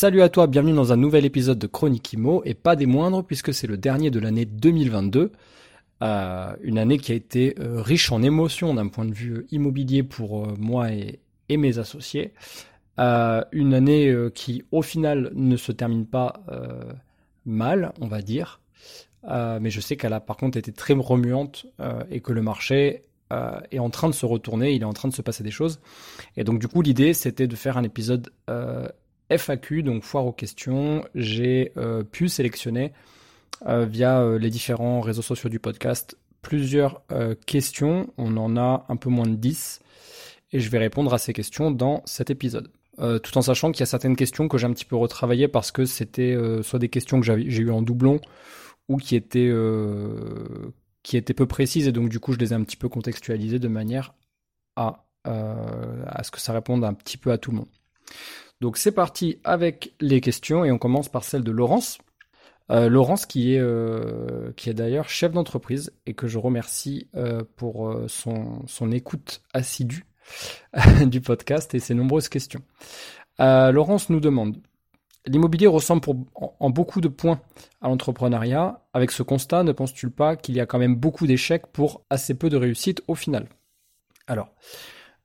Salut à toi, bienvenue dans un nouvel épisode de Chronique Imo, et pas des moindres puisque c'est le dernier de l'année 2022. Euh, une année qui a été euh, riche en émotions d'un point de vue immobilier pour euh, moi et, mes associés. une année qui au final ne se termine pas mal, on va dire. mais je sais qu'elle a par contre été très remuante et que le marché est en train de se retourner, il est en train de se passer des choses. Et donc du coup l'idée c'était de faire un épisode FAQ, donc foire aux questions, j'ai euh, pu sélectionner euh, via euh, les différents réseaux sociaux du podcast plusieurs questions. On en a un peu moins de 10 et je vais répondre à ces questions dans cet épisode. tout en sachant qu'il y a certaines questions que j'ai un petit peu retravaillées parce que c'était soit des questions que j'ai eues en doublon ou qui étaient, qui étaient peu précises et donc du coup je les ai un petit peu contextualisées de manière à, à ce que ça réponde un petit peu à tout le monde. Donc c'est parti avec les questions et on commence par celle de Laurence. Euh, Laurence qui est, euh, est d'ailleurs chef d'entreprise et que je remercie euh, pour son, son écoute assidue du podcast et ses nombreuses questions. Laurence nous demande L'immobilier ressemble pour, en, beaucoup de points à l'entrepreneuriat. Avec ce constat, ne penses-tu pas qu'il y a quand même beaucoup d'échecs pour assez peu de réussite au final? Alors,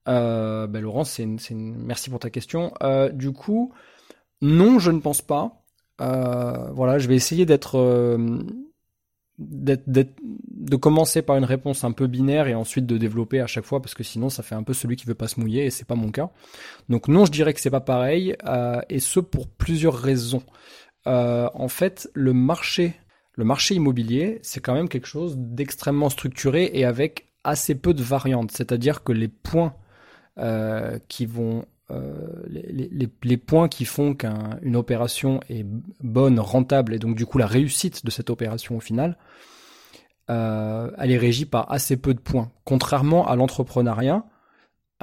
euh, ben Laurent, c'est merci pour ta question. Euh, du coup, non, je ne pense pas. Euh, voilà, je vais essayer d'être, euh, de commencer par une réponse un peu binaire et ensuite de développer à chaque fois parce que sinon ça fait un peu celui qui veut pas se mouiller et c'est pas mon cas. Donc non, je dirais que c'est pas pareil et ce pour plusieurs raisons. en fait, le marché, le marché immobilier, c'est quand même quelque chose d'extrêmement structuré et avec assez peu de variantes. C'est-à-dire que les points euh, qui vont euh, les, les, les, points qui font qu'une opération est bonne, rentable, et donc du coup la réussite de cette opération au final, euh, elle est régie par assez peu de points. Contrairement à l'entrepreneuriat,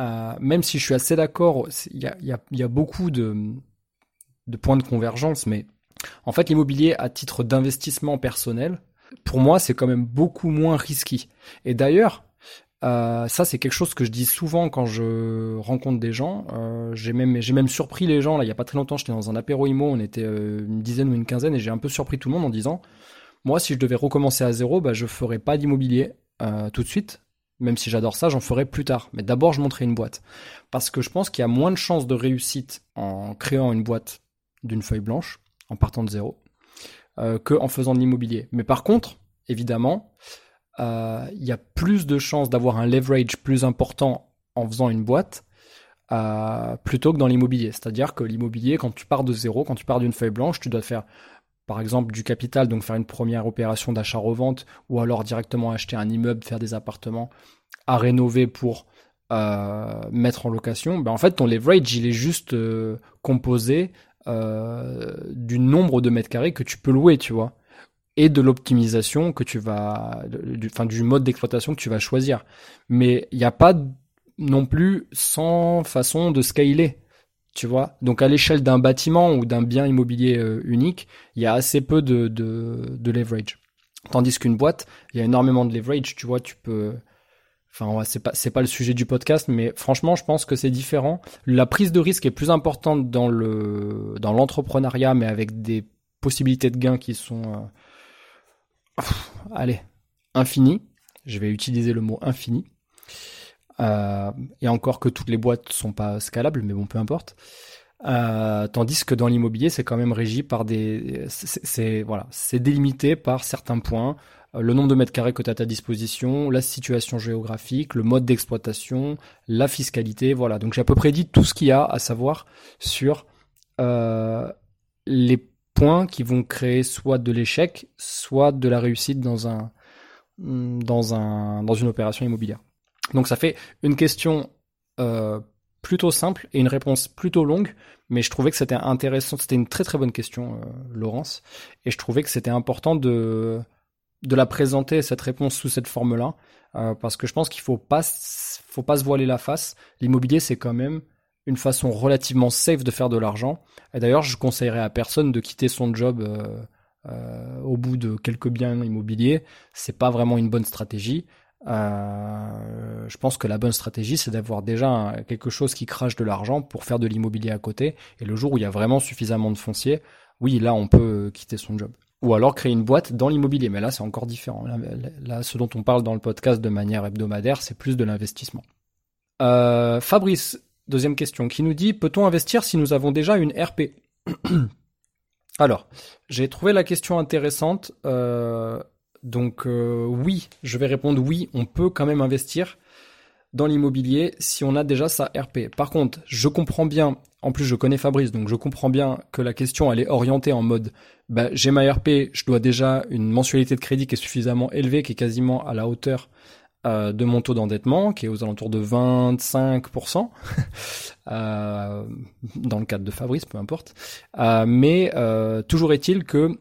euh, même si je suis assez d'accord, il y a, y, y a, beaucoup de, de points de convergence, mais en fait l'immobilier à titre d'investissement personnel, pour moi c'est quand même beaucoup moins risqué. Et d'ailleurs, euh, ça, c'est quelque chose que je dis souvent quand je rencontre des gens. Euh, j'ai même, surpris les gens. Là, il y a pas très longtemps, j'étais dans un apéro IMO, on était euh, une dizaine ou une quinzaine, et j'ai un peu surpris tout le monde en disant, moi, si je devais recommencer à zéro, bah, je ferais pas d'immobilier tout de suite. Même si j'adore ça, j'en ferai plus tard. Mais d'abord, je monterai une boîte. Parce que je pense qu'il y a moins de chances de réussite en créant une boîte d'une feuille blanche, en partant de zéro, euh, que en faisant de l'immobilier. Mais par contre, évidemment, euh, il y a plus de chances d'avoir un leverage plus important en faisant une boîte euh, plutôt que dans l'immobilier. C'est-à-dire que l'immobilier, quand tu pars de zéro, quand tu pars d'une feuille blanche, tu dois faire par exemple du capital, donc faire une première opération d'achat-revente, ou alors directement acheter un immeuble, faire des appartements à rénover pour euh, mettre en location. Ben en fait, ton leverage, il est juste composé du nombre de mètres carrés que tu peux louer, tu vois et de l'optimisation que tu vas, du, enfin, du mode d'exploitation que tu vas choisir. Mais il n'y a pas non plus 100 façons de scaler. Tu vois, donc à l'échelle d'un bâtiment ou d'un bien immobilier euh, unique, il y a assez peu de, de, de leverage. Tandis qu'une boîte, il y a énormément de leverage. Tu vois, tu peux, Enfin, c'est pas c'est pas le sujet du podcast, mais franchement, je pense que c'est différent. La prise de risque est plus importante dans le dans l'entrepreneuriat, mais avec des possibilités de gains qui sont allez, infini. Je vais utiliser le mot infini. Euh, et encore que toutes les boîtes sont pas scalables, mais bon, peu importe. Euh, tandis que dans l'immobilier, c'est quand même régi par des, c'est voilà, c'est délimité par certains points, euh, le nombre de mètres carrés que tu as à ta disposition, la situation géographique, le mode d'exploitation, la fiscalité, voilà. Donc j'ai à peu près dit tout ce qu'il y a à savoir sur euh, les points qui vont créer soit de l'échec, soit de la réussite dans un dans un dans une opération immobilière. Donc ça fait une question euh, plutôt simple et une réponse plutôt longue, mais je trouvais que c'était intéressant. C'était une très très bonne question, euh, Laurence, et je trouvais que c'était important de de la présenter cette réponse sous cette forme-là, euh, parce que je pense qu'il faut pas faut pas se voiler la face. L'immobilier, c'est quand même une façon relativement safe de faire de l'argent. Et d'ailleurs, je conseillerais à personne de quitter son job euh, euh, au bout de quelques biens immobiliers. C'est pas vraiment une bonne stratégie. Euh, je pense que la bonne stratégie, c'est d'avoir déjà quelque chose qui crache de l'argent pour faire de l'immobilier à côté. Et le jour où il y a vraiment suffisamment de foncier, oui, là, on peut quitter son job. Ou alors créer une boîte dans l'immobilier. Mais là, c'est encore différent. Là, ce dont on parle dans le podcast de manière hebdomadaire, c'est plus de l'investissement. Fabrice, deuxième question, qui nous dit peut-on investir si nous avons déjà une RP Alors, j'ai trouvé la question intéressante. Euh, donc euh, oui, je vais répondre oui, on peut quand même investir dans l'immobilier si on a déjà sa RP. Par contre, je comprends bien, en plus je connais Fabrice, donc je comprends bien que la question elle est orientée en mode bah, j'ai ma RP, je dois déjà une mensualité de crédit qui est suffisamment élevée, qui est quasiment à la hauteur euh, de mon taux d'endettement, qui est aux alentours de 25%, euh, dans le cadre de Fabrice, peu importe. Euh, mais toujours est-il que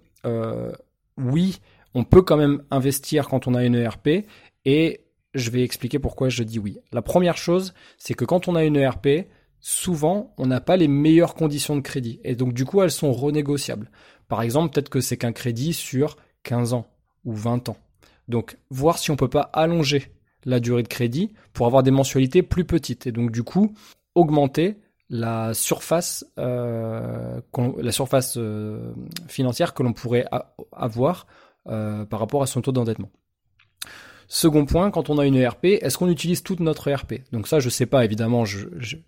oui, on peut quand même investir quand on a une ERP et je vais expliquer pourquoi je dis oui. La première chose, c'est que quand on a une ERP, souvent, on n'a pas les meilleures conditions de crédit. Et donc, du coup, elles sont renégociables. Par exemple, peut-être que c'est qu'un crédit sur 15 ans ou 20 ans. Donc, voir si on peut pas allonger la durée de crédit pour avoir des mensualités plus petites. Et donc, du coup, augmenter la surface, euh, la surface euh, financière que l'on pourrait avoir euh, par rapport à son taux d'endettement. Second point, quand on a une ERP, est-ce qu'on utilise toute notre ERP Donc ça, je sais pas, évidemment,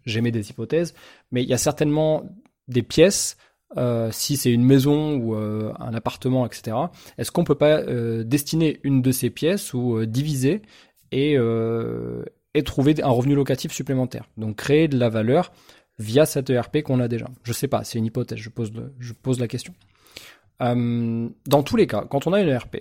j'émets des hypothèses, mais il y a certainement des pièces, euh, si c'est une maison ou euh, un appartement, etc. Est-ce qu'on peut pas destiner une de ces pièces ou diviser et, et trouver un revenu locatif supplémentaire? Donc créer de la valeur via cette ERP qu'on a déjà. Je sais pas, c'est une hypothèse, je pose, je pose la question. Euh, dans tous les cas, quand on a une ERP,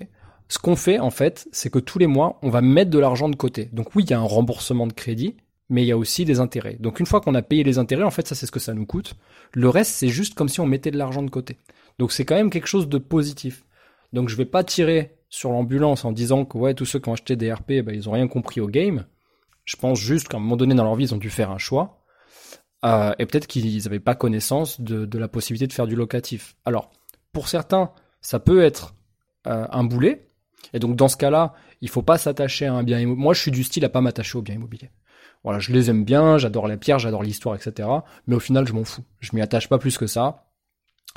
ce qu'on fait en fait, c'est que tous les mois, on va mettre de l'argent de côté. Donc oui, il y a un remboursement de crédit, mais il y a aussi des intérêts. Donc une fois qu'on a payé les intérêts, en fait, ça c'est ce que ça nous coûte. Le reste, c'est juste comme si on mettait de l'argent de côté. Donc c'est quand même quelque chose de positif. Donc je vais pas tirer sur l'ambulance en disant que ouais, tous ceux qui ont acheté des RP, ben, ils ont rien compris au game. Je pense juste qu'à un moment donné dans leur vie, ils ont dû faire un choix. Euh, et peut-être qu'ils n'avaient pas connaissance de, la possibilité de faire du locatif. Alors, pour certains, ça peut être euh, un boulet. Et donc dans ce cas-là, il faut pas s'attacher à un bien immobilier. Moi, je suis du style à pas m'attacher aux biens immobiliers. Voilà, je les aime bien, j'adore la pierre, j'adore l'histoire, etc. Mais au final, je m'en fous. Je m'y attache pas plus que ça.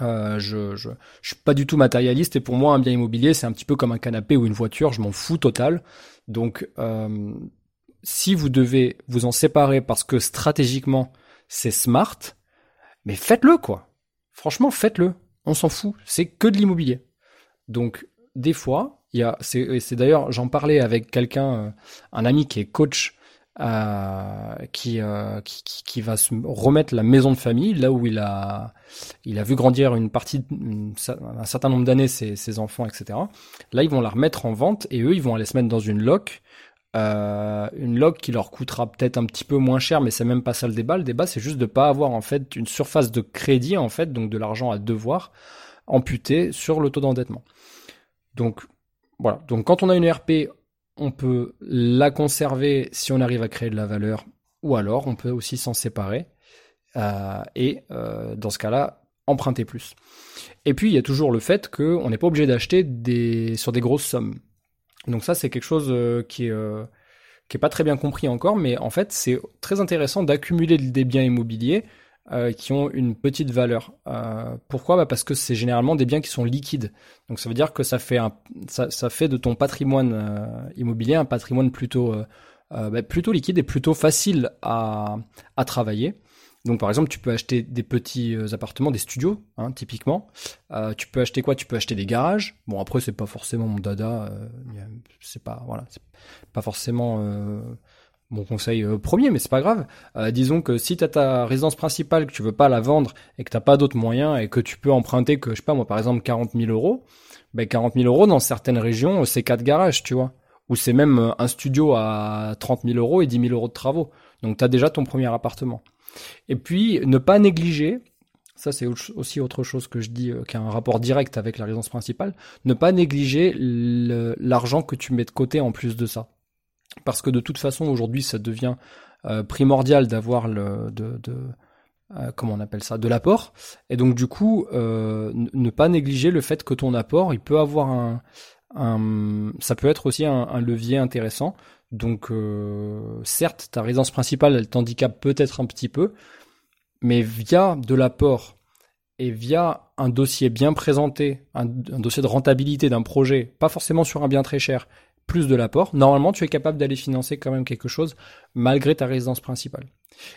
Euh, je, je, je suis pas du tout matérialiste et pour moi, un bien immobilier, c'est un petit peu comme un canapé ou une voiture. Je m'en fous total. Donc, euh, si vous devez vous en séparer parce que stratégiquement c'est smart, mais faites-le quoi. Franchement, faites-le on s'en fout, c'est que de l'immobilier. Donc des fois, il y a, c'est d'ailleurs, j'en parlais avec quelqu'un, euh, un ami qui est coach, euh, qui, euh, qui, qui, va se remettre la maison de famille là où il a, il a vu grandir une partie, un certain nombre d'années ses, ses enfants, etc. Là, ils vont la remettre en vente et eux, ils vont aller se mettre dans une loc euh, une log qui leur coûtera peut-être un petit peu moins cher, mais c'est même pas ça le débat. Le débat, c'est juste de pas avoir en fait une surface de crédit en fait, donc de l'argent à devoir amputé sur le taux d'endettement. Donc voilà. Donc quand on a une RP, on peut la conserver si on arrive à créer de la valeur, ou alors on peut aussi s'en séparer euh, et euh, dans ce cas-là emprunter plus. Et puis il y a toujours le fait qu'on n'est pas obligé d'acheter sur des grosses sommes. Donc ça, c'est quelque chose euh, qui est qui est pas très bien compris encore, mais en fait, c'est très intéressant d'accumuler des biens immobiliers euh, qui ont une petite valeur. pourquoi? Bah Parce que c'est généralement des biens qui sont liquides. Donc ça veut dire que ça fait un, ça, fait de ton patrimoine immobilier un patrimoine plutôt bah, plutôt liquide et plutôt facile à, à travailler. Donc par exemple, tu peux acheter des petits euh, appartements, des studios, hein, typiquement. Euh, tu peux acheter quoi? Tu peux acheter des garages. Bon après, c'est pas forcément mon dada. Euh, c'est pas voilà, pas forcément mon conseil premier, mais c'est pas grave. disons que si tu as ta résidence principale, que tu veux pas la vendre et que t'as pas d'autres moyens et que tu peux emprunter que je sais pas moi par exemple 40 000 euros, ben 40 000 euros dans certaines régions c'est quatre garages, tu vois. Ou c'est même un studio à 30 000 euros et 10 000 euros de travaux. Donc tu as déjà ton premier appartement. Et puis ne pas négliger, ça c'est aussi autre chose que je dis euh, qui a un rapport direct avec la résidence principale, ne pas négliger l'argent que tu mets de côté en plus de ça. Parce que de toute façon aujourd'hui ça devient euh, primordial d'avoir le de, euh, comment on appelle ça, de l'apport. Et donc du coup, euh, ne pas négliger le fait que ton apport, il peut avoir un, ça peut être aussi un, levier intéressant. Donc certes, ta résidence principale, elle t'handicape peut-être un petit peu, mais via de l'apport et via un dossier bien présenté, un dossier de rentabilité d'un projet, pas forcément sur un bien très cher, plus de l'apport, normalement tu es capable d'aller financer quand même quelque chose malgré ta résidence principale.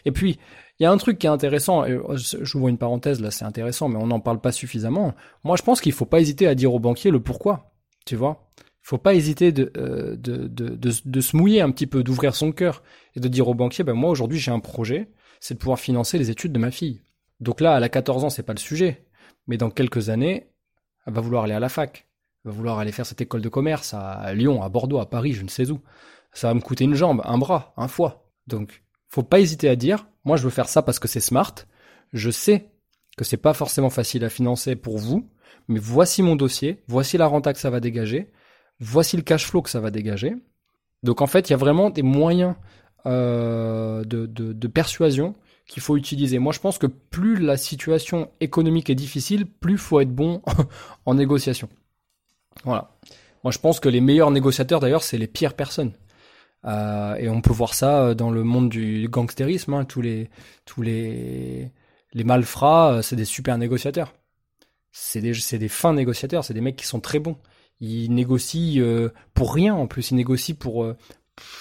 Et puis, il y a un truc qui est intéressant, oh, j'ouvre une parenthèse là, c'est intéressant, mais on n'en parle pas suffisamment. Moi, je pense qu'il faut pas hésiter à dire au banquier le pourquoi, tu vois. Il faut pas hésiter de, euh, de, de, de, se mouiller un petit peu, d'ouvrir son cœur et de dire au banquier, ben moi aujourd'hui j'ai un projet, c'est de pouvoir financer les études de ma fille. Donc là, elle a 14 ans, c'est pas le sujet. Mais dans quelques années, elle va vouloir aller à la fac va vouloir aller faire cette école de commerce à Lyon, à Bordeaux, à Paris, je ne sais où. Ça va me coûter une jambe, un bras, un foie. Donc, faut pas hésiter à dire, moi je veux faire ça parce que c'est smart. Je sais que c'est pas forcément facile à financer pour vous, mais voici mon dossier, voici la renta que ça va dégager, voici le cash flow que ça va dégager. Donc en fait, il y a vraiment des moyens euh, de, de, persuasion qu'il faut utiliser. Moi, je pense que plus la situation économique est difficile, plus faut être bon en négociation. Voilà. Moi, je pense que les meilleurs négociateurs, d'ailleurs, c'est les pires personnes. Euh, et on peut voir ça euh, dans le monde du gangstérisme. Hein. Tous les tous les les malfrats, euh, c'est des super négociateurs. C'est des des fins négociateurs. C'est des mecs qui sont très bons. Ils négocient pour rien. En plus, ils négocient pour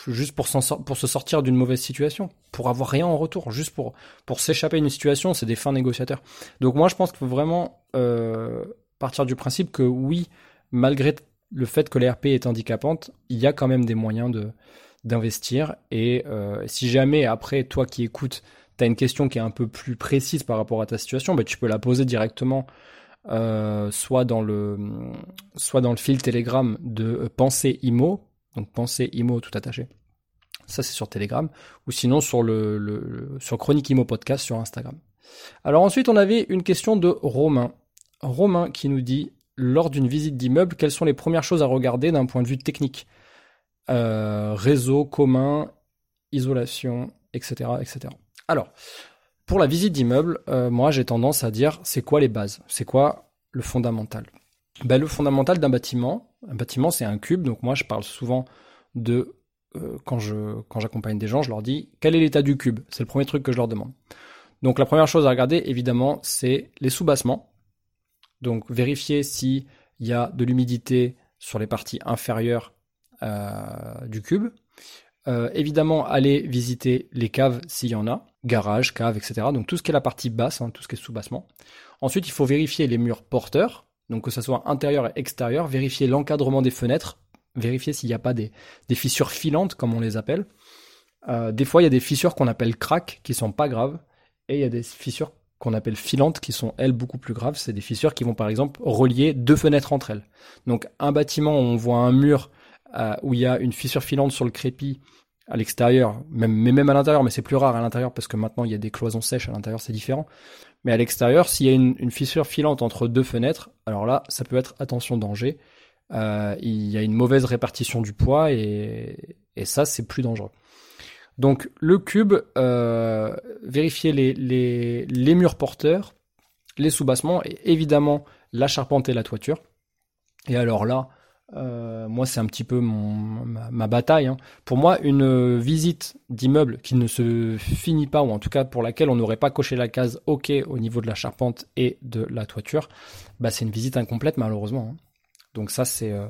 juste pour, pour se sortir d'une mauvaise situation, pour avoir rien en retour, juste pour pour s'échapper d'une situation. C'est des fins négociateurs. Donc moi, je pense qu'il faut vraiment partir du principe que oui, malgré le fait que l'ERP est handicapante, il y a quand même des moyens d'investir. Et euh, si jamais après toi qui écoutes, tu as une question qui est un peu plus précise par rapport à ta situation, bah, tu peux la poser directement euh, soit dans le soit dans le fil Telegram de Pensée Imo, donc Pensée Imo tout attaché. Ça c'est sur Telegram ou sinon sur le sur Chronique Imo podcast sur Instagram. Alors ensuite on avait une question de Romain. Romain qui nous dit lors d'une visite d'immeuble, quelles sont les premières choses à regarder d'un point de vue technique? Euh, Réseau commun, isolation, etc., etc. Alors, pour la visite d'immeuble, euh, moi j'ai tendance à dire c'est quoi les bases? C'est quoi le fondamental? Ben, Le fondamental d'un bâtiment, un bâtiment c'est un cube, donc moi je parle souvent de euh, quand quand j'accompagne des gens, je leur dis quel est l'état du cube? C'est le premier truc que je leur demande. Donc la première chose à regarder, évidemment, c'est les sous-bassements. Donc vérifier s'il y a de l'humidité sur les parties inférieures euh, du cube. Euh, évidemment, aller visiter les caves s'il y en a, garage, cave, etc. Donc tout ce qui est la partie basse, hein, tout ce qui est sous-bassement. Ensuite, il faut vérifier les murs porteurs, donc que ce soit intérieur et extérieur, vérifier l'encadrement des fenêtres, vérifier s'il n'y a pas des, fissures filantes, comme on les appelle. Euh, des fois, il y a des fissures qu'on appelle crack, qui sont pas graves, et il y a des fissures qu'on appelle filantes, qui sont elles beaucoup plus graves. C'est des fissures qui vont par exemple relier deux fenêtres entre elles. Donc un bâtiment où on voit un mur euh, où il y a une fissure filante sur le crépi à l'extérieur, même, mais même à l'intérieur, mais c'est plus rare à l'intérieur parce que maintenant il y a des cloisons sèches à l'intérieur, c'est différent. Mais à l'extérieur, s'il y a une, fissure filante entre deux fenêtres, alors là, ça peut être attention danger. Euh, il y a une mauvaise répartition du poids et, et ça, c'est plus dangereux. Donc le cube, euh, vérifier les, les, les, murs porteurs, les sous-bassements et évidemment la charpente et la toiture. Et alors là, euh, moi c'est un petit peu mon, ma, bataille. Hein. Pour moi, une visite d'immeuble qui ne se finit pas, ou en tout cas pour laquelle on n'aurait pas coché la case OK au niveau de la charpente et de la toiture, bah, c'est une visite incomplète malheureusement. Hein. Donc ça c'est... Euh,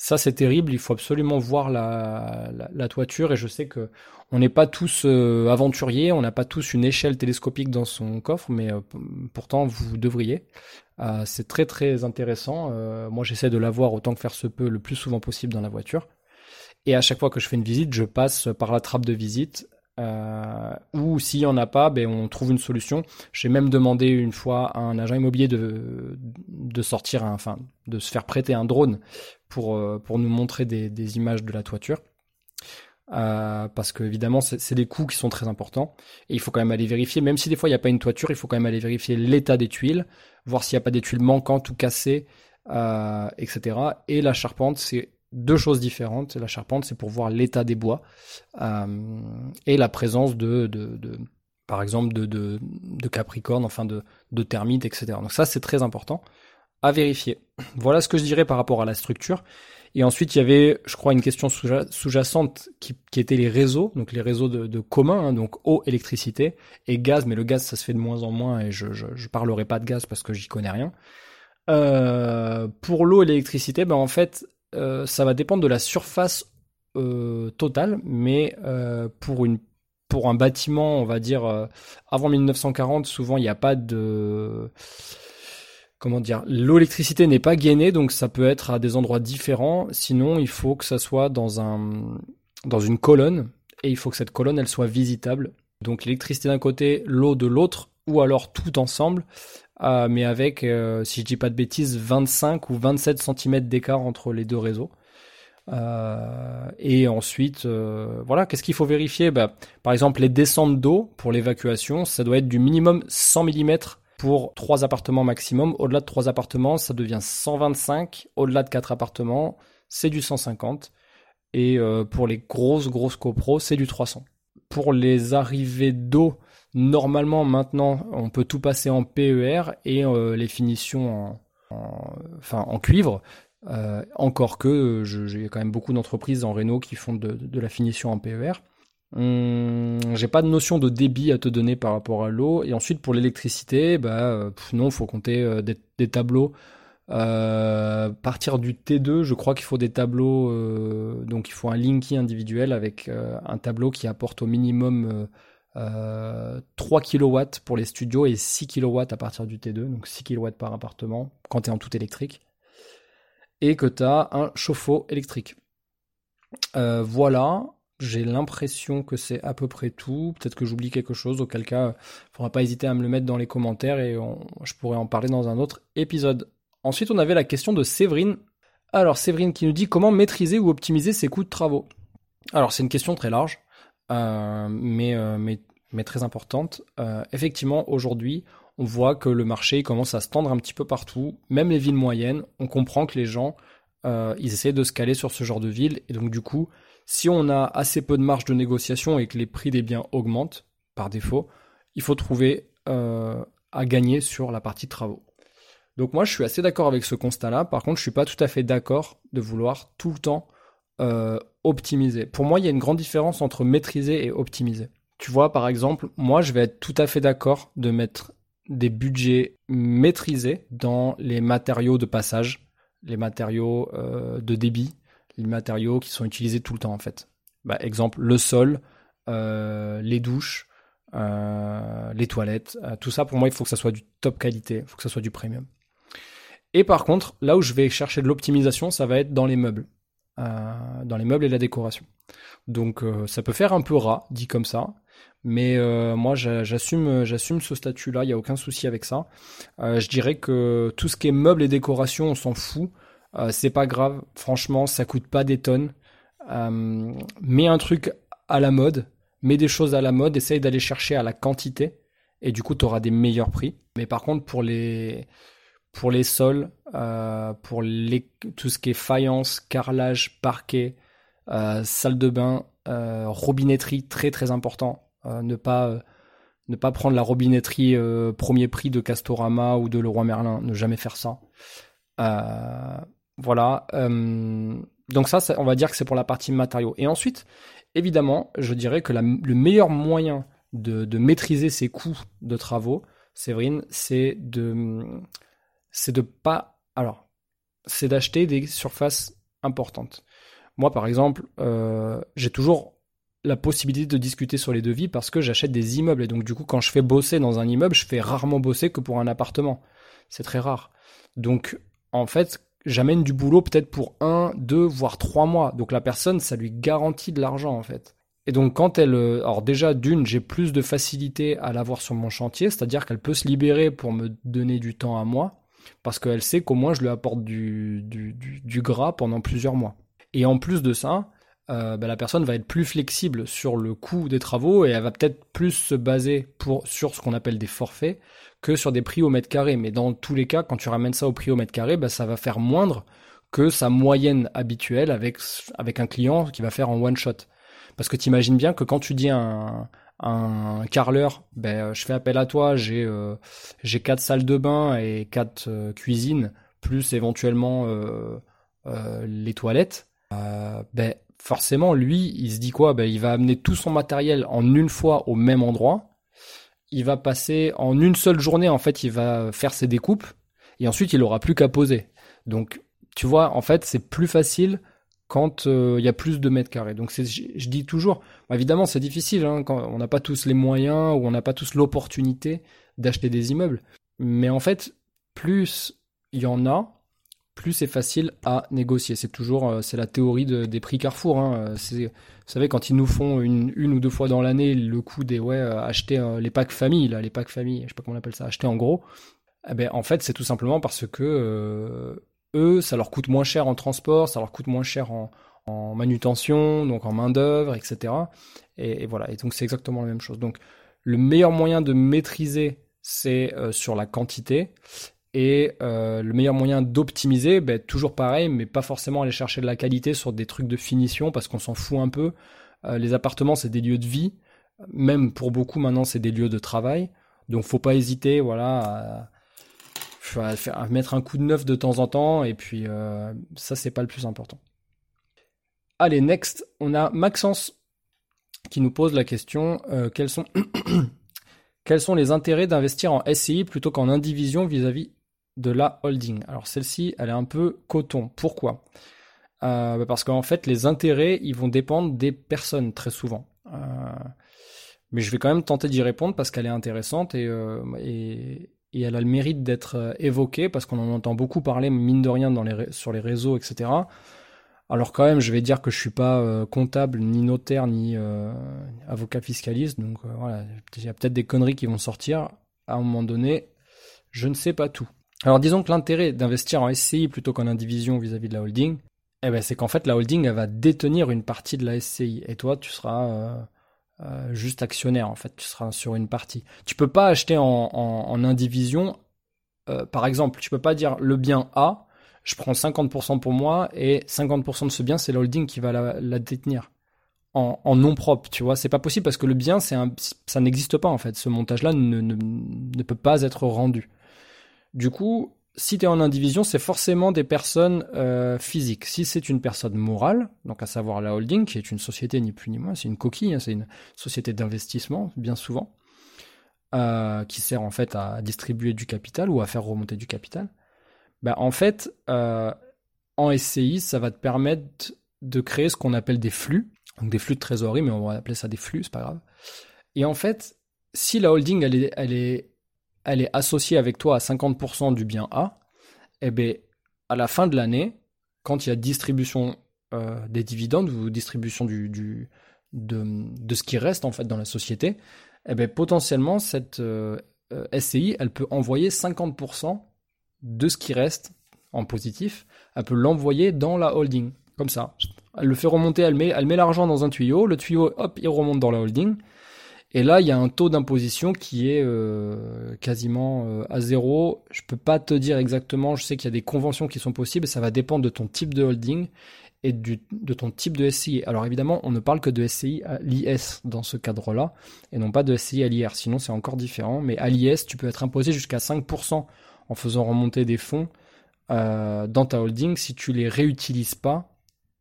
ça, c'est terrible. Il faut absolument voir la, la, toiture. Et je sais que on n'est pas tous euh, aventuriers, on n'a pas tous une échelle télescopique dans son coffre, mais euh, pourtant vous devriez. Euh, c'est très très intéressant. moi, j'essaie de l'avoir autant que faire se peut le plus souvent possible dans la voiture. Et à chaque fois que je fais une visite, je passe par la trappe de visite. Ou s'il n'y en a pas, ben, on trouve une solution. J'ai même demandé une fois à un agent immobilier de, sortir, enfin, de se faire prêter un drone pour, pour nous montrer des, images de la toiture. Euh, parce que évidemment c'est des coûts qui sont très importants et il faut quand même aller vérifier même si des fois il n'y a pas une toiture il faut quand même aller vérifier l'état des tuiles voir s'il n'y a pas des tuiles manquantes ou cassées euh, etc et la charpente c'est deux choses différentes la charpente c'est pour voir l'état des bois euh, et la présence de, de, de par exemple de, de, de capricorne enfin de, de termites etc donc ça c'est très important à vérifier voilà ce que je dirais par rapport à la structure et ensuite, il y avait, je crois, une question sous-jacente qui, qui était les réseaux, donc les réseaux de, de commun, hein, donc eau, électricité et gaz. Mais le gaz, ça se fait de moins en moins et je, je, je parlerai pas de gaz parce que j'y connais rien. Euh, pour l'eau et l'électricité, ben en fait, euh, ça va dépendre de la surface euh, totale, mais euh, pour une pour un bâtiment, on va dire avant 1940, souvent il n'y a pas de comment dire, l'électricité n'est pas gainée, donc ça peut être à des endroits différents. Sinon, il faut que ça soit dans un, dans une colonne, et il faut que cette colonne, elle soit visitable. Donc l'électricité d'un côté, l'eau de l'autre, ou alors tout ensemble, euh, mais avec, euh, si je dis pas de bêtises, 25 ou 27 cm d'écart entre les deux réseaux. Euh, et ensuite, euh, voilà, qu'est-ce qu'il faut vérifier? Bah, Par exemple, les descentes d'eau pour l'évacuation, ça doit être du minimum 100 mm pour trois appartements maximum. Au-delà de trois appartements, ça devient 125. Au-delà de quatre appartements, c'est du 150. Et pour les grosses, grosses copros, c'est du 300. Pour les arrivées d'eau, normalement, maintenant, on peut tout passer en PER et euh, les finitions en, enfin, en cuivre. Euh, encore que j'ai quand même beaucoup d'entreprises en Renault qui font de, la finition en PER. Hum, j'ai pas de notion de débit à te donner par rapport à l'eau. Et ensuite, pour l'électricité, bah, euh, non, faut compter des, tableaux. Euh, partir du T2, je crois qu'il faut des tableaux, donc il faut un Linky individuel avec un tableau qui apporte au minimum 3 kW pour les studios et 6 kW à partir du T2, donc 6 kW par appartement quand tu es en tout électrique. Et que tu as un chauffe-eau électrique. voilà, j'ai l'impression que c'est à peu près tout. Peut-être que j'oublie quelque chose, auquel cas, il faudra pas hésiter à me le mettre dans les commentaires et je pourrais en parler dans un autre épisode. Ensuite, on avait la question de Séverine. Alors, Séverine qui nous dit comment maîtriser ou optimiser ses coûts de travaux. Alors, c'est une question très large, euh, euh, mais, mais, très importante. Euh, effectivement, aujourd'hui, on voit que le marché commence à se tendre un petit peu partout, même les villes moyennes. On comprend que les gens, ils essaient de se caler sur ce genre de ville, et donc du coup, si on a assez peu de marge de négociation et que les prix des biens augmentent par défaut, il faut trouver euh, à gagner sur la partie travaux. Donc moi, je suis assez d'accord avec ce constat-là. Par contre, je suis pas tout à fait d'accord de vouloir tout le temps euh, optimiser. Pour moi, il y a une grande différence entre maîtriser et optimiser. Tu vois, par exemple, moi, je vais être tout à fait d'accord de mettre des budgets maîtrisés dans les matériaux de passage, les matériaux euh, de débit, les matériaux qui sont utilisés tout le temps en fait. Bah, exemple, le sol, euh, les douches, euh, les toilettes, tout ça pour moi il faut que ça soit du top qualité, il faut que ça soit du premium. Et par contre, là où je vais chercher de l'optimisation, ça va être dans les meubles, dans les meubles et la décoration. Donc ça peut faire un peu rat, dit comme ça, mais moi j'assume j'assume ce statut-là, il y a aucun souci avec ça. je dirais que tout ce qui est meubles et décoration, on s'en fout. Euh, c'est pas grave, franchement, ça coûte pas des tonnes. Euh, mets un truc à la mode, mets des choses à la mode, essaye d'aller chercher à la quantité, et du coup, tu auras des meilleurs prix. Mais par contre, pour les, sols, euh, pour les, tout ce qui est faïence, carrelage, parquet, salle de bain, robinetterie, très très important. Ne pas ne pas prendre la robinetterie premier prix de Castorama ou de Leroy Merlin, ne jamais faire ça. Voilà. Euh, donc ça, on va dire que c'est pour la partie matériaux. Et ensuite, évidemment, je dirais que le meilleur moyen de, maîtriser ses coûts de travaux, Séverine, c'est de c'est de pas alors c'est d'acheter des surfaces importantes. Moi, par exemple, euh, j'ai toujours la possibilité de discuter sur les devis parce que j'achète des immeubles et donc du coup, quand je fais bosser dans un immeuble, je fais rarement bosser que pour un appartement. C'est très rare. Donc, en fait, j'amène du boulot peut-être pour un, deux, voire trois mois. Donc la personne, ça lui garantit de l'argent en fait. Et donc quand elle, euh, alors déjà d'une, j'ai plus de facilité à l'avoir sur mon chantier, c'est-à-dire qu'elle peut se libérer pour me donner du temps à moi, parce qu'elle sait qu'au moins je lui apporte du, du, du, gras pendant plusieurs mois. Et en plus de ça, euh, bah, la personne va être plus flexible sur le coût des travaux et elle va peut-être plus se baser pour, sur ce qu'on appelle des forfaits que sur des prix au mètre carré. Mais dans tous les cas, quand tu ramènes ça au prix au mètre carré, bah, ça va faire moindre que sa moyenne habituelle avec, avec un client qui va faire en one shot. Parce que tu imagines bien que quand tu dis un, un carreleur, ben, je fais appel à toi, j'ai euh, j'ai quatre salles de bain et quatre euh, cuisines, plus éventuellement euh, euh les toilettes, ben, forcément, lui, il se dit quoi? Ben, Il va amener tout son matériel en une fois au même endroit, il va passer en une seule journée, en fait, il va faire ses découpes, et ensuite, il aura plus qu'à poser. Donc, tu vois, en fait, c'est plus facile quand euh, il y a plus de mètres carrés. Donc, je, je, dis toujours, bah, évidemment, c'est difficile hein, quand on n'a pas tous les moyens ou on n'a pas tous l'opportunité d'acheter des immeubles. Mais en fait, plus il y en a, plus c'est facile à négocier. C'est toujours, euh, c'est la théorie des prix Carrefour. Hein. C'est, vous savez, quand ils nous font une, ou deux fois dans l'année le coût des ouais, euh, acheter les packs famille, là, les packs famille, je sais pas comment on appelle ça, acheter en gros. Eh ben, en fait, c'est tout simplement parce que eux, ça leur coûte moins cher en transport, ça leur coûte moins cher en, manutention, donc en main d'œuvre, etc. Et, voilà. Et donc c'est exactement la même chose. Donc le meilleur moyen de maîtriser, c'est euh, sur la quantité. Et euh, le meilleur moyen d'optimiser, ben, toujours pareil, mais pas forcément aller chercher de la qualité sur des trucs de finition parce qu'on s'en fout un peu. Euh, les appartements, c'est des lieux de vie. Même pour beaucoup maintenant, c'est des lieux de travail. Donc faut pas hésiter, voilà, à, faire, mettre un coup de neuf de temps en temps, et puis euh, ça, c'est pas le plus important. Allez, next, on a Maxence qui nous pose la question euh, quels, sont quels sont les intérêts d'investir en SCI plutôt qu'en indivision vis-à-vis de la holding Alors, celle-ci, elle est un peu coton. Pourquoi? Euh, bah, Parce qu'en fait, les intérêts, ils vont dépendre des personnes très souvent. mais je vais quand même tenter d'y répondre parce qu'elle est intéressante et, et elle a le mérite d'être euh, évoquée parce qu'on en entend beaucoup parler, mine de rien, dans les, sur les réseaux, etc. Alors quand même, je vais dire que je suis pas euh, comptable, ni notaire, ni euh, avocat fiscaliste, donc voilà, il y a peut-être des conneries qui vont sortir. À un moment donné, je ne sais pas tout. Alors disons que l'intérêt d'investir en SCI plutôt qu'en indivision vis-à-vis de la holding, eh ben, c'est qu'en fait la holding elle va détenir une partie de la SCI et toi tu seras euh, juste actionnaire en fait, tu seras sur une partie. Tu peux pas acheter en, indivision, euh, par exemple, tu peux pas dire le bien A, je prends 50% pour moi et 50% de ce bien c'est l'holding qui va la, détenir. En, en, nom propre, tu vois, c'est pas possible parce que le bien c'est un, ça n'existe pas en fait, ce montage-là ne, ne peut pas être rendu. Du coup, si tu es en indivision, c'est forcément des personnes euh, physiques. Si c'est une personne morale, donc à savoir la holding, qui est une société ni plus ni moins, c'est une coquille, hein, c'est une société d'investissement, bien souvent, euh, qui sert en fait à distribuer du capital ou à faire remonter du capital. Ben, en fait, euh, en SCI, ça va te permettre de créer ce qu'on appelle des flux, donc des flux de trésorerie, mais on va appeler ça des flux, c'est pas grave. Et en fait, si la holding elle est elle est associée avec toi à 50% du bien A, eh bien, à la fin de l'année, quand il y a distribution euh, des dividendes ou distribution de, ce qui reste en fait dans la société, eh bien, potentiellement cette euh, euh, SCI, elle peut envoyer 50% de ce qui reste en positif, elle peut l'envoyer dans la holding, comme ça. Elle le fait remonter, elle met l'argent dans un tuyau, le tuyau, hop, il remonte dans la holding, et là, il y a un taux d'imposition qui est euh, quasiment euh, à zéro. Je peux pas te dire exactement. Je sais qu'il y a des conventions qui sont possibles. Ça va dépendre de ton type de holding et de ton type de SCI. Alors évidemment, on ne parle que de SCI à l'IS dans ce cadre-là, et non pas de SCI à l'IR. Sinon, c'est encore différent. Mais à l'IS, tu peux être imposé jusqu'à 5% en faisant remonter des fonds euh, dans ta holding si tu les réutilises pas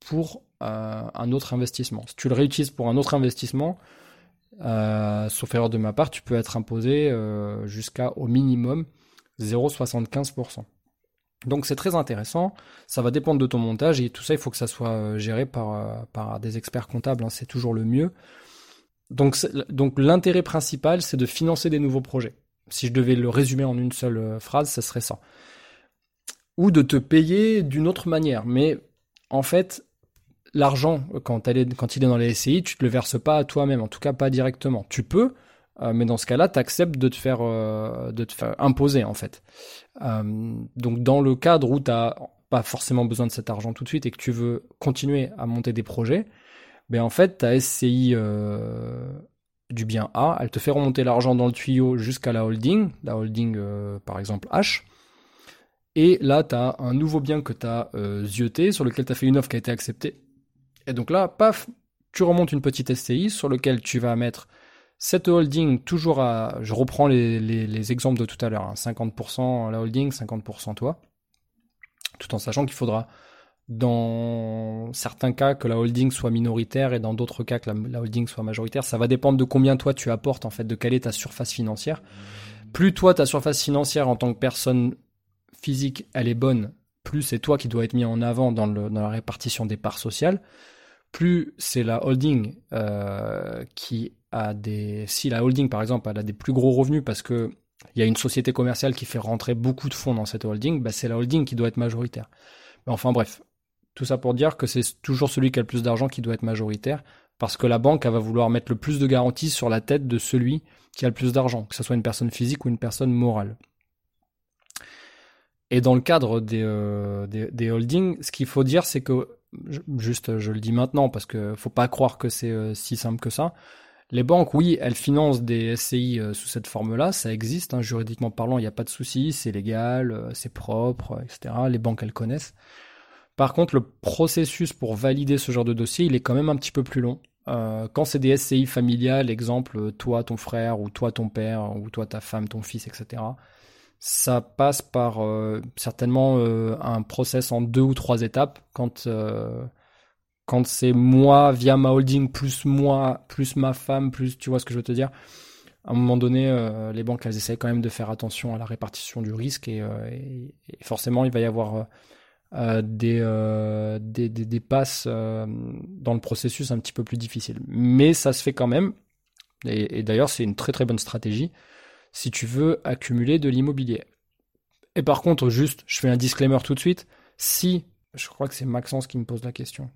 pour un autre investissement. Si tu le réutilises pour un autre investissement, euh, sauf erreur de ma part, tu peux être imposé euh, jusqu'à au minimum 0,75%. Donc c'est très intéressant, ça va dépendre de ton montage et tout ça il faut que ça soit euh, géré par, des experts comptables, hein, c'est toujours le mieux. Donc, donc l'intérêt principal c'est de financer des nouveaux projets. Si je devais le résumer en une seule phrase, ce serait ça. Ou de te payer d'une autre manière. Mais en fait, l'argent, quand, il est dans les SCI, tu te le verses pas à toi-même, en tout cas pas directement. Tu peux, euh, mais dans ce cas-là, tu acceptes de te faire, euh, de te faire imposer en fait. Euh, donc dans le cadre où tu n'as pas forcément besoin de cet argent tout de suite et que tu veux continuer à monter des projets, ben en fait, ta SCI du bien A, elle te fait remonter l'argent dans le tuyau jusqu'à la holding, la holding par exemple H. Et là, tu as un nouveau bien que tu as zioté, sur lequel tu as fait une offre qui a été acceptée. Et donc là, paf, tu remontes une petite SCI sur lequel tu vas mettre cette holding toujours à... Je reprends les, exemples de tout à l'heure. 50% hein. la holding, 50% toi. Tout en sachant qu'il faudra, dans certains cas, que la holding soit minoritaire et dans d'autres cas que la, holding soit majoritaire. Ça va dépendre de combien toi tu apportes, en fait, de quelle est ta surface financière. Plus toi, ta surface financière en tant que personne physique, elle est bonne, plus c'est toi qui dois être mis en avant dans la répartition des parts sociales plus c'est la holding euh, qui a des. Si la holding, par exemple, elle a des plus gros revenus parce que il y a une société commerciale qui fait rentrer beaucoup de fonds dans cette holding, bah c'est la holding qui doit être majoritaire. Mais enfin bref, tout ça pour dire que c'est toujours celui qui a le plus d'argent qui doit être majoritaire, parce que la banque va vouloir mettre le plus de garanties sur la tête de celui qui a le plus d'argent, que ce soit une personne physique ou une personne morale. Et dans le cadre des, euh, des, des holdings, ce qu'il faut dire, c'est que juste je le dis maintenant parce que faut pas croire que c'est euh, si simple que ça. Les banques, oui, elles financent des SCI euh, sous cette forme-là, ça existe, hein, juridiquement parlant, il n'y a pas de souci, c'est légal, euh, c'est propre, etc. Les banques, elles connaissent. Par contre, le processus pour valider ce genre de dossier, il est quand même un petit peu plus long. quand c'est des SCI familiales, exemple, toi, ton frère, ou toi, ton père, ou toi, ta femme, ton fils, etc., ça passe par euh, certainement euh, un process en deux ou trois étapes. Quand, euh, quand c'est moi via ma holding plus moi, plus ma femme, plus tu vois ce que je veux te dire. À un moment donné, les banques elles essayent quand même de faire attention à la répartition du risque et, forcément il va y avoir des, des, passes dans le processus un petit peu plus difficile. Mais ça se fait quand même. et d'ailleurs c'est une très très bonne stratégie si tu veux accumuler de l'immobilier. Et par contre, juste, je fais un disclaimer tout de suite, si, je crois que c'est Maxence qui me pose la question.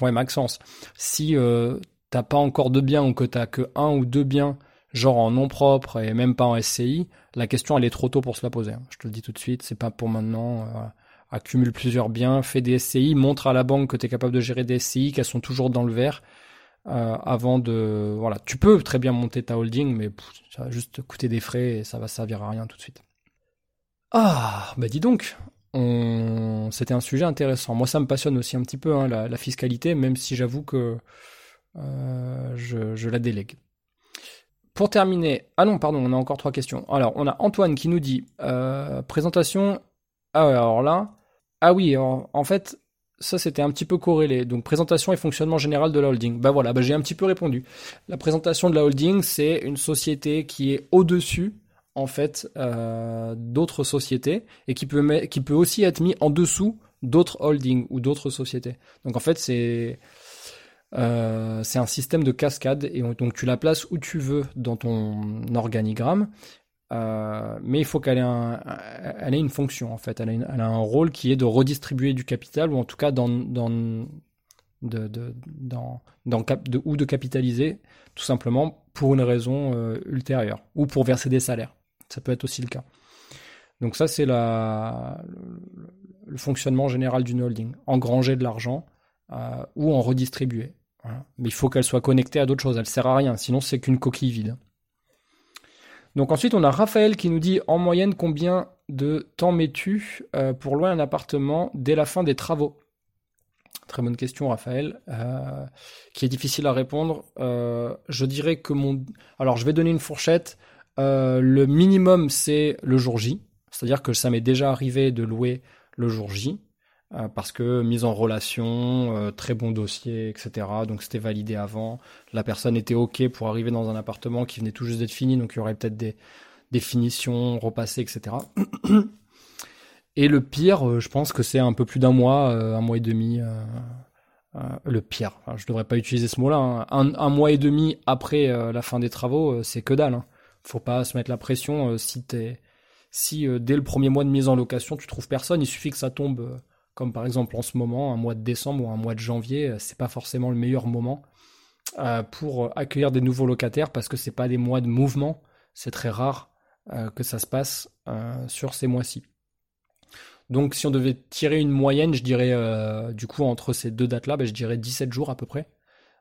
Ouais, Maxence, si euh, t'as pas encore de biens ou que t'as que un ou deux biens, genre en nom propre et même pas en SCI, la question elle est trop tôt pour se la poser. Hein. Je te le dis tout de suite, c'est pas pour maintenant. Euh, accumule plusieurs biens, fais des SCI, montre à la banque que tu es capable de gérer des SCI, qu'elles sont toujours dans le vert euh, avant de voilà tu peux très bien monter ta holding mais ça va juste coûter des frais et ça va servir à rien tout de suite. Ah bah dis donc on... c'était un sujet intéressant. Moi ça me passionne aussi un petit peu hein, la, fiscalité même si j'avoue que euh, je, la délègue. Pour terminer ah non pardon on a encore trois questions. Alors on a Antoine qui nous dit euh, présentation. Ah alors là ah oui en fait ça c'était un petit peu corrélé. Donc présentation et fonctionnement général de la holding. Bah voilà, bah j'ai un petit peu répondu. La présentation de la holding, c'est une société qui est au-dessus en fait euh, d'autres sociétés et qui peut qui peut aussi être mis en dessous d'autres holdings ou d'autres sociétés. Donc en fait c'est euh, c'est un système de cascade et donc tu la places où tu veux dans ton organigramme euh, mais il faut qu'elle ait, une fonction en fait. Elle a, un rôle qui est de redistribuer du capital ou en tout cas de, ou de capitaliser tout simplement pour une raison euh, ultérieure ou pour verser des salaires. Ça peut être aussi le cas. Donc ça c'est le, fonctionnement général d'une holding. Engranger de l'argent euh, ou en redistribuer. Mais il faut qu'elle soit connectée à d'autres choses. Elle sert à rien. Sinon c'est qu'une coquille vide. Donc ensuite, on a Raphaël qui nous dit en moyenne combien de temps mets-tu euh, pour louer un appartement dès la fin des travaux? Très bonne question, Raphaël, euh, qui est difficile à répondre. Euh, je dirais que mon... Alors, je vais donner une fourchette. le minimum, c'est le jour J. C'est-à-dire que ça m'est déjà arrivé de louer le jour J. Euh, parce que mise en relation, euh, très bon dossier, etc. Donc c'était validé avant. La personne était OK pour arriver dans un appartement qui venait tout juste d'être fini, donc il y aurait peut-être des, définitions repassées, etc. Et le pire, euh, je pense que c'est un peu plus d'un mois, un mois et demi. le pire, Je je devrais pas utiliser ce mot-là. Hein. Un, mois et demi après la fin des travaux, c'est que dalle. Hein. Faut pas se mettre la pression. si si dès le premier mois de mise en location, tu trouves personne, il suffit que ça tombe comme par exemple en ce moment, un mois de décembre ou un mois de janvier, euh, c'est pas forcément le meilleur moment euh, pour accueillir des nouveaux locataires parce que c'est pas des mois de mouvement, c'est très rare euh, que ça se passe sur ces mois-ci. Donc si on devait tirer une moyenne, je dirais du coup entre ces deux dates-là, ben, je dirais 17 jours à peu près,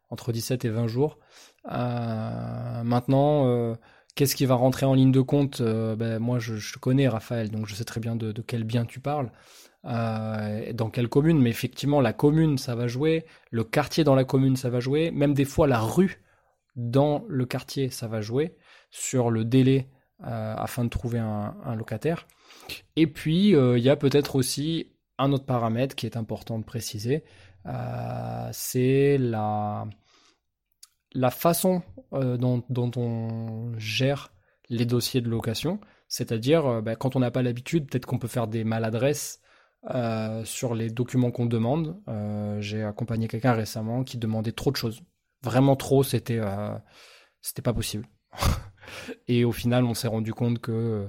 entre 17 et 20 jours. maintenant, qu'est-ce qui va rentrer en ligne de compte? Ben, Moi, je, connais Raphaël, donc je sais très bien de quel bien tu parles. Euh, dans quelle commune, mais effectivement la commune ça va jouer, le quartier dans la commune ça va jouer, même des fois la rue dans le quartier ça va jouer sur le délai euh, afin de trouver un, locataire. Et puis euh, il y a peut-être aussi un autre paramètre qui est important de préciser, c'est la, la façon dont, on gère les dossiers de location. C'est-à-dire, ben, quand on n'a pas l'habitude, peut-être qu'on peut faire des maladresses euh, sur les documents qu'on demande. Euh, j'ai accompagné quelqu'un récemment qui demandait trop de choses. Vraiment trop, c'était euh, c'était pas possible. et au final, on s'est rendu compte que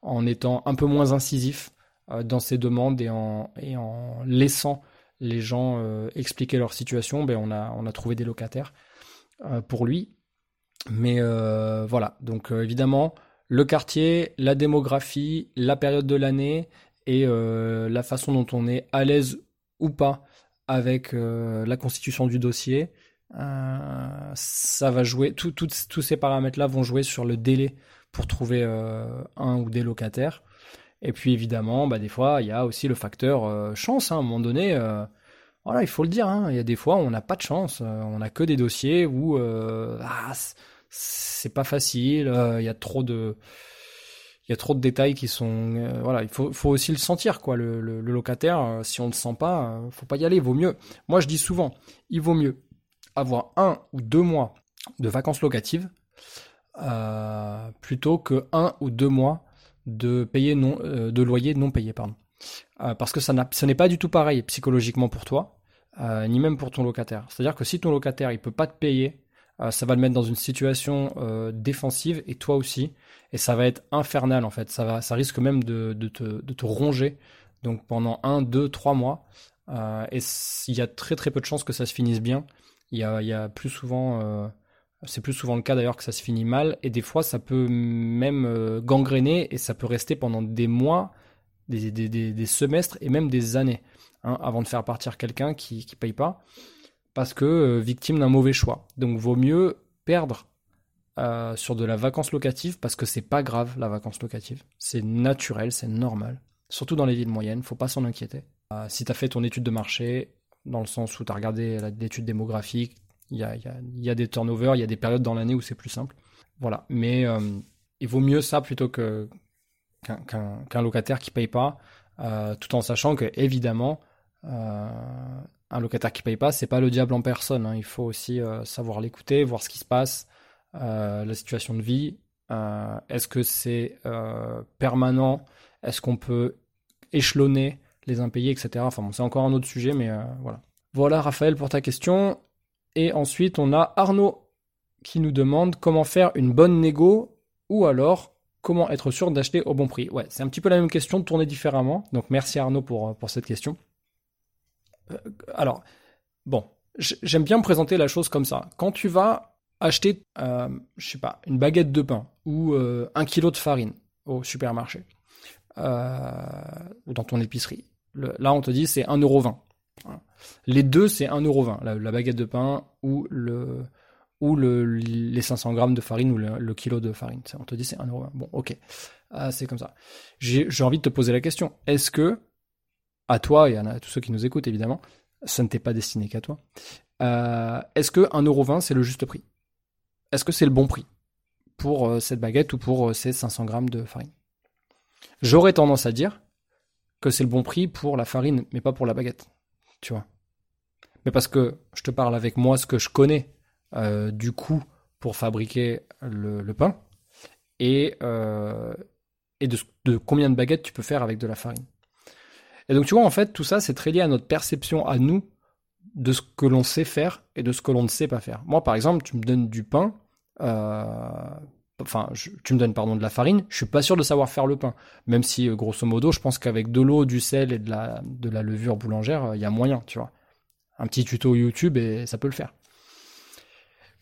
en étant un peu moins incisif dans ses demandes et en, et en laissant les gens expliquer leur situation, ben on, a, on a trouvé des locataires pour lui. Mais voilà, donc évidemment, le quartier, la démographie, la période de l'année et euh, la façon dont on est à l'aise ou pas avec euh, la constitution du dossier, euh, ça va jouer, tous ces paramètres-là vont jouer sur le délai pour trouver un ou des locataires. Et puis évidemment, bah, des fois, il y a aussi le facteur chance. Hein, à un moment donné, voilà, il faut le dire. Hein, il y a des fois où on n'a pas de chance. on n'a que des dossiers où ah, c'est pas facile. Il y a trop de il y a trop de détails qui sont euh, voilà il faut, aussi le sentir quoi le, locataire euh, si on ne le sent pas euh, faut pas y aller il vaut mieux. Moi je dis souvent il vaut mieux avoir un ou deux mois de vacances locatives plutôt que un ou deux mois de payer non de loyer non payé pardon. Parce que ça ce n'est pas du tout pareil psychologiquement pour toi ni même pour ton locataire. C'est à dire que si ton locataire il peut pas te payer ça va le mettre dans une situation défensive et toi aussi et ça va être infernal en fait. Ça va, ça risque même de, te, de te, ronger. Donc pendant un, deux, trois mois. Euh, et il y a très très peu de chances que ça se finisse bien. Il y a, y a plus souvent, euh, c'est plus souvent le cas d'ailleurs que ça se finit mal. Et des fois, ça peut même euh, gangréner et ça peut rester pendant des mois, des, des, des, semestres et même des années hein, avant de faire partir quelqu'un qui qui paye pas parce que euh, victime d'un mauvais choix. Donc vaut mieux perdre euh, sur de la vacance locative parce que c'est pas grave la vacance locative. C'est naturel, c'est normal. Surtout dans les villes moyennes, faut pas s'en inquiéter. Euh, si tu as fait ton étude de marché, dans le sens où tu as regardé l'étude démographique, il y a, des turnovers, il y a des périodes dans l'année où c'est plus simple. Voilà. Mais il vaut mieux ça plutôt qu'un locataire qui paye pas, tout en sachant que évidemment un locataire qui paye pas, c'est pas le diable en personne. Hein. Il faut aussi savoir l'écouter, voir ce qui se passe, euh, la situation de vie. Euh, est-ce que c'est euh, permanent? Est-ce qu'on peut échelonner les impayés, etc. Enfin c'est encore un autre sujet, mais voilà. Voilà Raphaël pour ta question. Et ensuite, on a Arnaud qui nous demande comment faire une bonne négo ou alors comment être sûr d'acheter au bon prix. Ouais, c'est un petit peu la même question, tournée différemment. Donc merci Arnaud pour cette question. Alors, bon, j'aime bien présenter la chose comme ça. Quand tu vas acheter, euh, je sais pas, une baguette de pain ou euh, un kilo de farine au supermarché euh, ou dans ton épicerie. là, on te dit c'est 1,20€. Les deux, c'est 1,20€. La, la baguette de pain ou le ou le, les 500 grammes de farine ou le, kilo de farine. On te dit c'est 1,20€. Bon, ok. c'est comme ça. J'ai envie de te poser la question. Est-ce que, à toi et à tous ceux qui nous écoutent évidemment, ça ne t'est pas destiné qu'à toi, est-ce que 1,20€ c'est le juste prix? Est-ce que c'est le bon prix pour euh, cette baguette ou pour euh, ces 500 grammes de farine? J'aurais tendance à dire que c'est le bon prix pour la farine, mais pas pour la baguette. Tu vois Mais parce que je te parle avec moi ce que je connais euh, du coût pour fabriquer le, pain et, de combien de baguettes tu peux faire avec de la farine. Et donc tu vois, en fait, tout ça, c'est très lié à notre perception à nous de ce que l'on sait faire et de ce que l'on ne sait pas faire. Moi, par exemple, tu me donnes du pain, euh, enfin, tu me donnes pardon de la farine, je suis pas sûr de savoir faire le pain. Même si, euh, grosso modo, je pense qu'avec de l'eau, du sel et de la, levure boulangère, il euh, y a moyen, tu vois. Un petit tuto YouTube et ça peut le faire.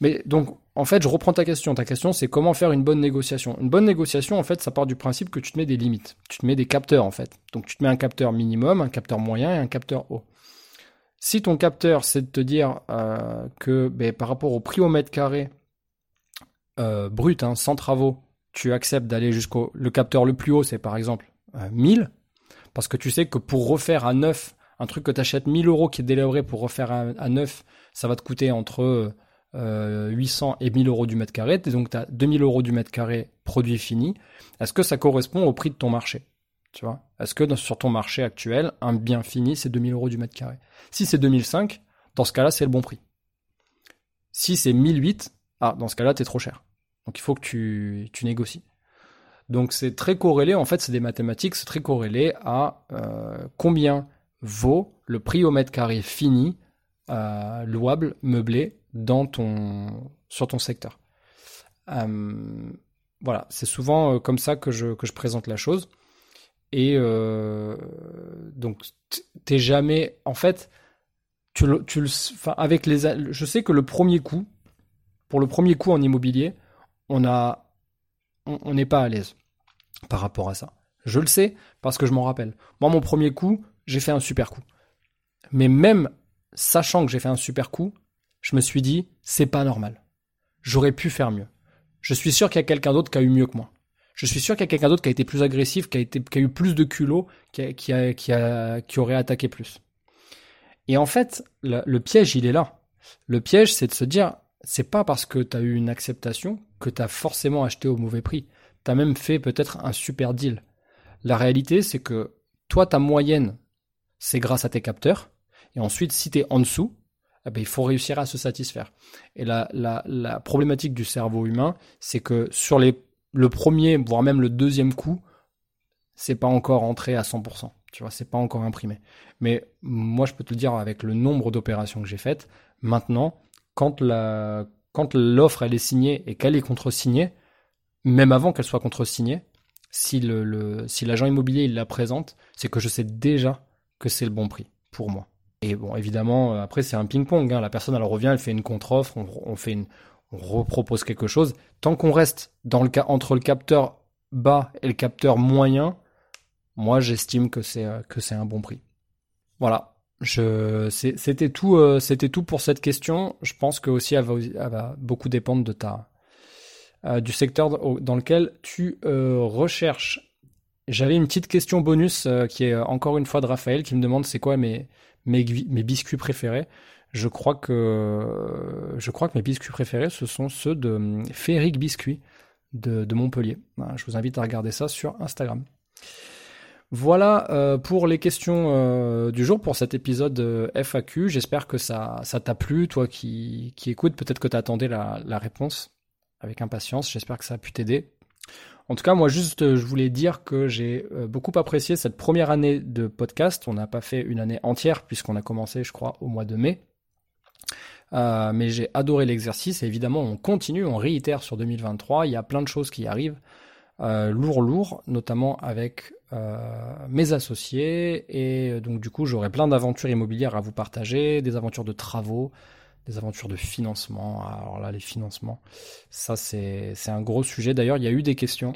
Mais donc, en fait, je reprends ta question. Ta question, c'est comment faire une bonne négociation. Une bonne négociation, en fait, ça part du principe que tu te mets des limites. Tu te mets des capteurs, en fait. Donc, tu te mets un capteur minimum, un capteur moyen et un capteur haut. Si ton capteur, c'est de te dire euh, que ben, par rapport au prix au mètre carré euh, brut, hein, sans travaux, tu acceptes d'aller jusqu'au le capteur le plus haut, c'est par exemple 1000, parce que tu sais que pour refaire à neuf un truc que tu achètes 1000 euros qui est délivré pour refaire à, neuf, ça va te coûter entre 800 euh, et 1000 euros du mètre carré. Donc tu as 2000 euros du mètre carré produit fini. Est-ce que ça correspond au prix de ton marché? Tu vois? Est-ce que sur ton marché actuel, un bien fini, c'est 2000 euros du mètre carré? Si c'est 2005, dans ce cas-là, c'est le bon prix. Si c'est 1008, ah, dans ce cas-là, tu es trop cher. Donc il faut que tu, tu négocies. Donc c'est très corrélé, en fait, c'est des mathématiques, c'est très corrélé à euh, combien vaut le prix au mètre carré fini, euh, louable, meublé, dans ton, sur ton secteur. Euh, voilà, c'est souvent euh, comme ça que je, que je présente la chose. Et euh, donc, t'es jamais. En fait, tu le, tu le, avec les, je sais que le premier coup, pour le premier coup en immobilier, on a, on n'est pas à l'aise par rapport à ça. Je le sais parce que je m'en rappelle. Moi, mon premier coup, j'ai fait un super coup. Mais même sachant que j'ai fait un super coup, je me suis dit, c'est pas normal. J'aurais pu faire mieux. Je suis sûr qu'il y a quelqu'un d'autre qui a eu mieux que moi. Je suis sûr qu'il y a quelqu'un d'autre qui a été plus agressif, qui a, eu plus de culot, qui, aurait attaqué plus. Et en fait, le, piège, il est là. Le piège, c'est de se dire, c'est pas parce que tu as eu une acceptation que tu as forcément acheté au mauvais prix. Tu as même fait peut-être un super deal. La réalité, c'est que toi, ta moyenne, c'est grâce à tes capteurs. Et ensuite, si tu en dessous, eh il faut réussir à se satisfaire. Et la, la, la problématique du cerveau humain, c'est que sur les, le premier, voire même le deuxième coup, c'est pas encore entré à 100%. Tu vois, c'est pas encore imprimé. Mais moi, je peux te le dire avec le nombre d'opérations que j'ai faites. Maintenant, quand la, quand l'offre elle est signée et qu'elle est contre-signée, même avant qu'elle soit contre-signée, si le si l'agent immobilier il la présente, c'est que je sais déjà que c'est le bon prix pour moi. Et bon, évidemment, euh, après, c'est un ping-pong. Hein. La personne, elle revient, elle fait une contre-offre, on, fait une, on repropose quelque chose. Tant qu'on reste dans le cas entre le capteur bas et le capteur moyen, moi, j'estime que c'est euh, un bon prix. Voilà. Je, c'était tout, euh, c'était tout pour cette question. Je pense que aussi, elle va, beaucoup dépendre de ta, du secteur dans lequel tu recherches. J'avais une petite question bonus qui est encore une fois de Raphaël qui me demande c'est quoi mes mes, biscuits préférés. Je crois que je crois que mes biscuits préférés ce sont ceux de hum, Féric Biscuit de, Montpellier. Je vous invite à regarder ça sur Instagram. Voilà euh, pour les questions euh, du jour pour cet épisode euh, FAQ. J'espère que ça t'a plu, toi qui, qui écoutes. Peut-être que tu attendais la réponse avec impatience. J'espère que ça a pu t'aider. En tout cas, moi, juste, euh, je voulais dire que j'ai euh, beaucoup apprécié cette première année de podcast. On n'a pas fait une année entière puisqu'on a commencé, je crois, au mois de mai. Euh, mais j'ai adoré l'exercice et évidemment, on continue, on réitère sur 2023. Il y a plein de choses qui arrivent, lourd, lourd, notamment avec mes associés. Et donc, du coup, j'aurai plein d'aventures immobilières à vous partager, des aventures de travaux, des aventures de financement. Alors là, les financements, ça c'est un gros sujet. D'ailleurs, il y a eu des questions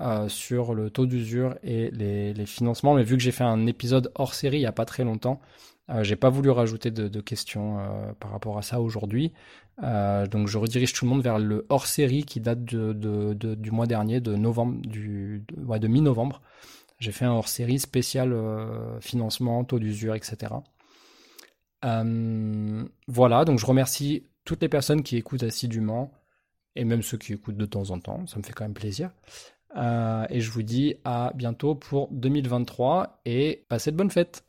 euh, sur le taux d'usure et les, financements, mais vu que j'ai fait un épisode hors série il n'y a pas très longtemps, euh, j'ai pas voulu rajouter de, questions euh, par rapport à ça aujourd'hui. Euh, donc je redirige tout le monde vers le hors série qui date de, du mois dernier, de novembre, du, ouais, de mi-novembre. J'ai fait un hors série spécial financement, taux d'usure, etc. Euh, voilà, donc je remercie toutes les personnes qui écoutent assidûment et même ceux qui écoutent de temps en temps, ça me fait quand même plaisir. Euh, et je vous dis à bientôt pour 2023 et passez de bonnes fêtes.